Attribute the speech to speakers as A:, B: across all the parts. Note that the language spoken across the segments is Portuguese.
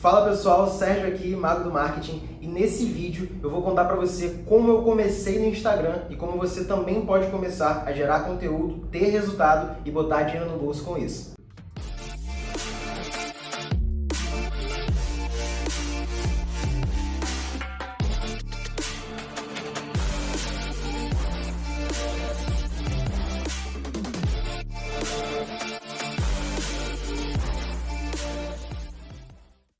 A: Fala pessoal, Sérgio aqui, Mago do Marketing, e nesse vídeo eu vou contar para você como eu comecei no Instagram e como você também pode começar a gerar conteúdo, ter resultado e botar dinheiro no bolso com isso.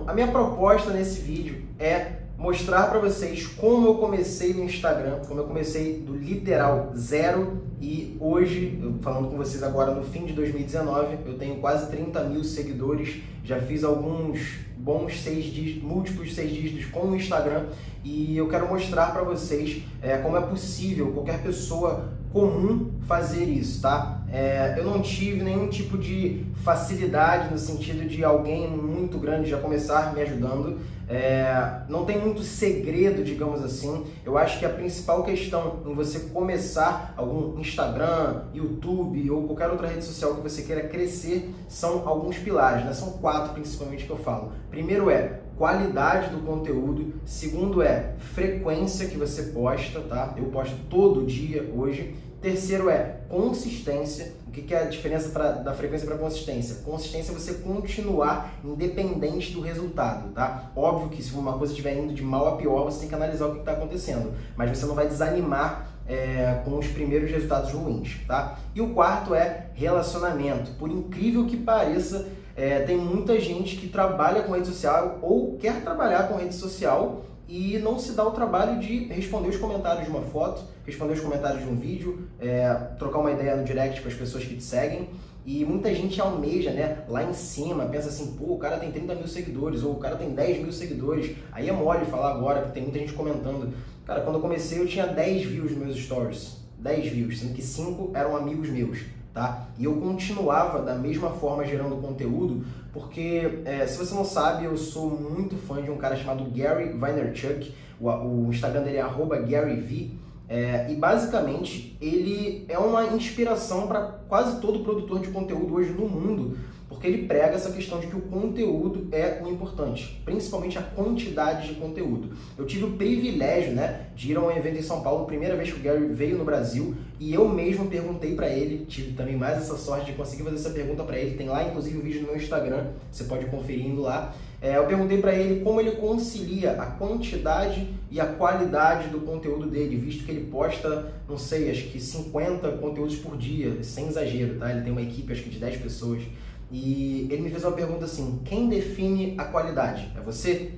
A: A minha proposta nesse vídeo é mostrar para vocês como eu comecei no Instagram, como eu comecei do literal zero. E hoje, falando com vocês agora no fim de 2019, eu tenho quase 30 mil seguidores, já fiz alguns bons seis dígitos, múltiplos seis dígitos com o Instagram e eu quero mostrar para vocês é, como é possível qualquer pessoa comum fazer isso, tá? É, eu não tive nenhum tipo de facilidade no sentido de alguém muito grande já começar me ajudando. É, não tem muito segredo, digamos assim. Eu acho que a principal questão em você começar algum Instagram, YouTube ou qualquer outra rede social que você queira crescer são alguns pilares, né? São quatro principalmente que eu falo. Primeiro é qualidade do conteúdo. Segundo é frequência que você posta, tá? Eu posto todo dia hoje. Terceiro é consistência. O que é a diferença pra, da frequência para consistência? Consistência é você continuar independente do resultado, tá? Óbvio que se uma coisa estiver indo de mal a pior, você tem que analisar o que está acontecendo, mas você não vai desanimar é, com os primeiros resultados ruins, tá? E o quarto é relacionamento. Por incrível que pareça, é, tem muita gente que trabalha com rede social ou quer trabalhar com rede social e não se dá o trabalho de responder os comentários de uma foto, responder os comentários de um vídeo, é, trocar uma ideia no direct com as pessoas que te seguem. E muita gente almeja, né, lá em cima, pensa assim, pô, o cara tem 30 mil seguidores, ou o cara tem 10 mil seguidores. Aí é mole falar agora, porque tem muita gente comentando. Cara, quando eu comecei eu tinha 10 views nos meus stories. 10 views, sendo que 5 eram amigos meus tá? E eu continuava da mesma forma gerando conteúdo, porque é, se você não sabe, eu sou muito fã de um cara chamado Gary Vaynerchuk, o, o Instagram dele é GaryV, é, e basicamente ele é uma inspiração para quase todo produtor de conteúdo hoje no mundo, porque ele prega essa questão de que o conteúdo é o importante, principalmente a quantidade de conteúdo. Eu tive o privilégio né, de ir a um evento em São Paulo, primeira vez que o Gary veio no Brasil, e eu mesmo perguntei para ele, tive também mais essa sorte de conseguir fazer essa pergunta para ele, tem lá inclusive o um vídeo no meu Instagram, você pode conferir indo lá. É, eu perguntei para ele como ele concilia a quantidade e a qualidade do conteúdo dele, visto que ele posta, não sei, acho que 50 conteúdos por dia, sem exagero, tá? Ele tem uma equipe, acho que de 10 pessoas. E ele me fez uma pergunta assim: quem define a qualidade? É você?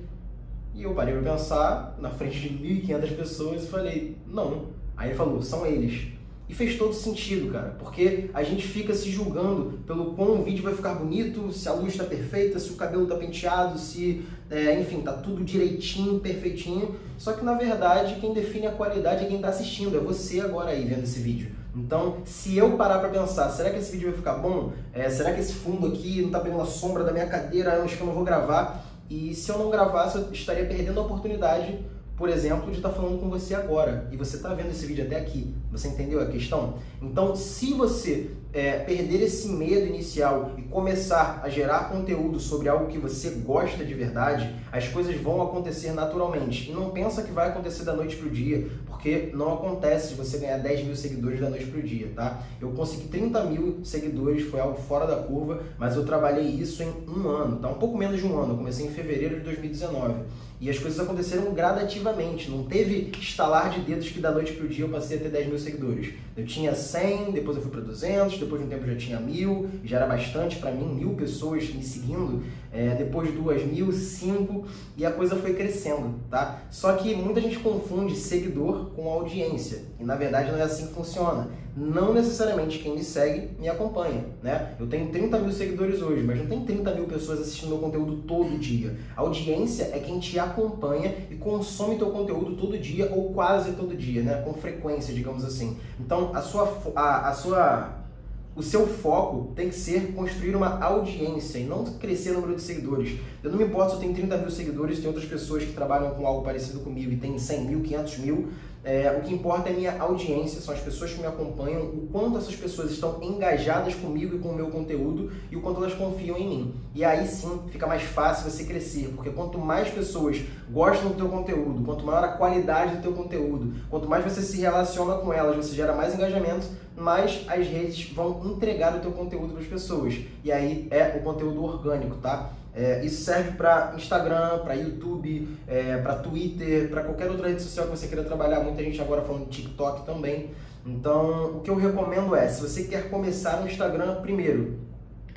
A: E eu parei para pensar na frente de 1.500 pessoas e falei: não. Aí ele falou: são eles. E fez todo sentido, cara, porque a gente fica se julgando pelo quão o vídeo vai ficar bonito, se a luz está perfeita, se o cabelo está penteado, se, é, enfim, tá tudo direitinho, perfeitinho. Só que na verdade quem define a qualidade é quem está assistindo, é você agora aí vendo esse vídeo. Então, se eu parar para pensar, será que esse vídeo vai ficar bom? É, será que esse fundo aqui não está pegando a sombra da minha cadeira, eu acho que eu não vou gravar? E se eu não gravasse, eu estaria perdendo a oportunidade por exemplo, de estar tá falando com você agora e você está vendo esse vídeo até aqui. Você entendeu a questão? Então, se você é, perder esse medo inicial e começar a gerar conteúdo sobre algo que você gosta de verdade, as coisas vão acontecer naturalmente. E não pensa que vai acontecer da noite para o dia, porque não acontece de você ganhar 10 mil seguidores da noite para o dia, tá? Eu consegui 30 mil seguidores, foi algo fora da curva, mas eu trabalhei isso em um ano, tá? Um pouco menos de um ano. Eu comecei em fevereiro de 2019. E as coisas aconteceram gradativamente, não teve estalar de dedos que da noite para o dia eu passei a ter 10 mil seguidores. Eu tinha 100, depois eu fui para 200, depois de um tempo já tinha mil, já era bastante para mim, mil pessoas me seguindo, é, depois duas mil, cinco, e a coisa foi crescendo, tá? Só que muita gente confunde seguidor com audiência, e na verdade não é assim que funciona. Não necessariamente quem me segue me acompanha, né? Eu tenho 30 mil seguidores hoje, mas não tem 30 mil pessoas assistindo meu conteúdo todo dia. A audiência é quem te acompanha e consome teu conteúdo todo dia ou quase todo dia, né? Com frequência, digamos assim. Então, a sua, a, a sua o seu foco tem que ser construir uma audiência e não crescer o número de seguidores. Eu não me importo se eu tenho 30 mil seguidores, tem outras pessoas que trabalham com algo parecido comigo e tem 100 mil, 500 mil. É, o que importa é a minha audiência, são as pessoas que me acompanham, o quanto essas pessoas estão engajadas comigo e com o meu conteúdo e o quanto elas confiam em mim. E aí sim fica mais fácil você crescer, porque quanto mais pessoas gostam do teu conteúdo, quanto maior a qualidade do teu conteúdo, quanto mais você se relaciona com elas, você gera mais engajamento, mais as redes vão entregar o teu conteúdo para as pessoas. E aí é o conteúdo orgânico, tá? É, isso serve para Instagram, para YouTube, é, para Twitter, para qualquer outra rede social que você queira trabalhar. Muita gente agora falando de TikTok também. Então, o que eu recomendo é, se você quer começar no Instagram, primeiro,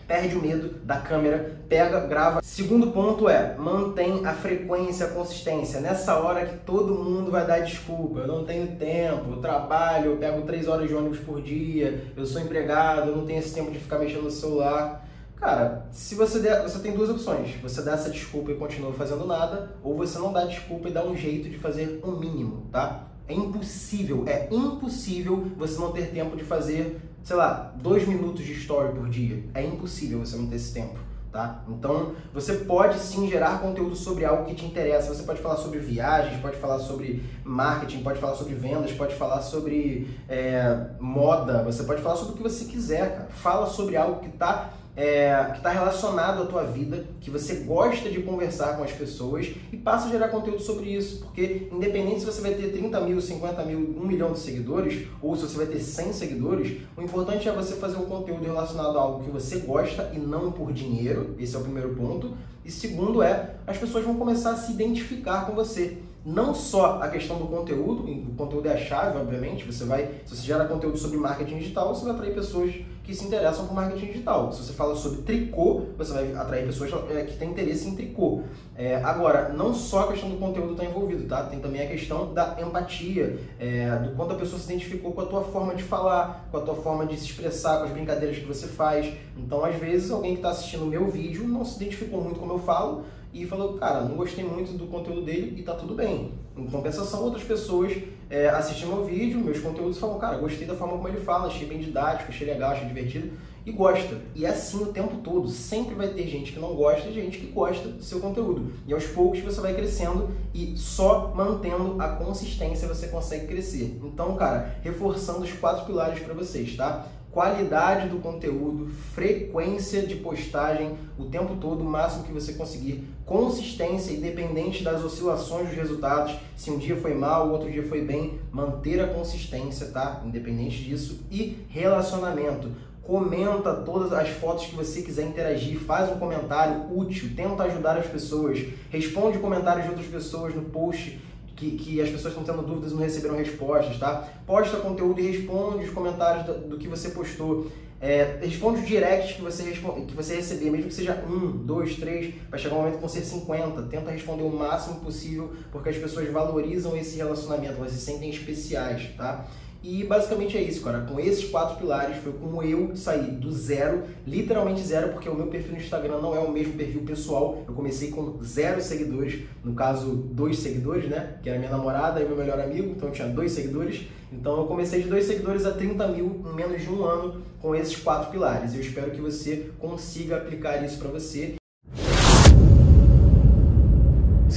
A: perde o medo da câmera, pega, grava. Segundo ponto é, mantém a frequência, a consistência. Nessa hora que todo mundo vai dar desculpa, eu não tenho tempo, eu trabalho, eu pego três horas de ônibus por dia, eu sou empregado, eu não tenho esse tempo de ficar mexendo no celular. Cara, se você der, você tem duas opções. Você dá essa desculpa e continua fazendo nada, ou você não dá desculpa e dá um jeito de fazer o um mínimo, tá? É impossível, é impossível você não ter tempo de fazer, sei lá, dois minutos de story por dia. É impossível você não ter esse tempo. Tá? Então, você pode sim gerar conteúdo sobre algo que te interessa. Você pode falar sobre viagens, pode falar sobre marketing, pode falar sobre vendas, pode falar sobre é, moda, você pode falar sobre o que você quiser. Cara. Fala sobre algo que está é, que está relacionado à tua vida, que você gosta de conversar com as pessoas e passa a gerar conteúdo sobre isso. Porque independente se você vai ter 30 mil, 50 mil, 1 milhão de seguidores, ou se você vai ter 100 seguidores, o importante é você fazer um conteúdo relacionado a algo que você gosta e não por dinheiro. Esse é o primeiro ponto. E segundo é, as pessoas vão começar a se identificar com você não só a questão do conteúdo, o conteúdo é a chave, obviamente, você vai, se você gera conteúdo sobre marketing digital, você vai atrair pessoas que se interessam por marketing digital. Se você fala sobre tricô, você vai atrair pessoas é, que têm interesse em tricô. É, agora, não só a questão do conteúdo está envolvido, tá? Tem também a questão da empatia, é, do quanto a pessoa se identificou com a tua forma de falar, com a tua forma de se expressar, com as brincadeiras que você faz. Então, às vezes, alguém que está assistindo o meu vídeo não se identificou muito como eu falo, e falou, cara, não gostei muito do conteúdo dele e tá tudo bem. Em compensação, outras pessoas é, assistem meu vídeo, meus conteúdos falam, cara, gostei da forma como ele fala, achei bem didático, achei legal, achei divertido e gosta. E é assim o tempo todo. Sempre vai ter gente que não gosta e gente que gosta do seu conteúdo. E aos poucos você vai crescendo e só mantendo a consistência você consegue crescer. Então, cara, reforçando os quatro pilares para vocês, tá? Qualidade do conteúdo, frequência de postagem o tempo todo, o máximo que você conseguir, consistência, independente das oscilações dos resultados, se um dia foi mal, o outro dia foi bem, manter a consistência, tá? Independente disso, e relacionamento. Comenta todas as fotos que você quiser interagir, faz um comentário útil, tenta ajudar as pessoas, responde comentários de outras pessoas no post que, que as pessoas estão tendo dúvidas e não receberam respostas, tá? Posta conteúdo e responde os comentários do, do que você postou. É, responde os directs que você, que você receber, mesmo que seja um, dois, três, vai chegar um momento que vão ser 50. Tenta responder o máximo possível, porque as pessoas valorizam esse relacionamento, elas se sentem especiais, tá? E basicamente é isso, cara. Com esses quatro pilares foi como eu saí do zero, literalmente zero, porque o meu perfil no Instagram não é o mesmo perfil pessoal. Eu comecei com zero seguidores, no caso, dois seguidores, né? Que era minha namorada e meu melhor amigo, então eu tinha dois seguidores. Então eu comecei de dois seguidores a 30 mil em menos de um ano com esses quatro pilares. Eu espero que você consiga aplicar isso para você.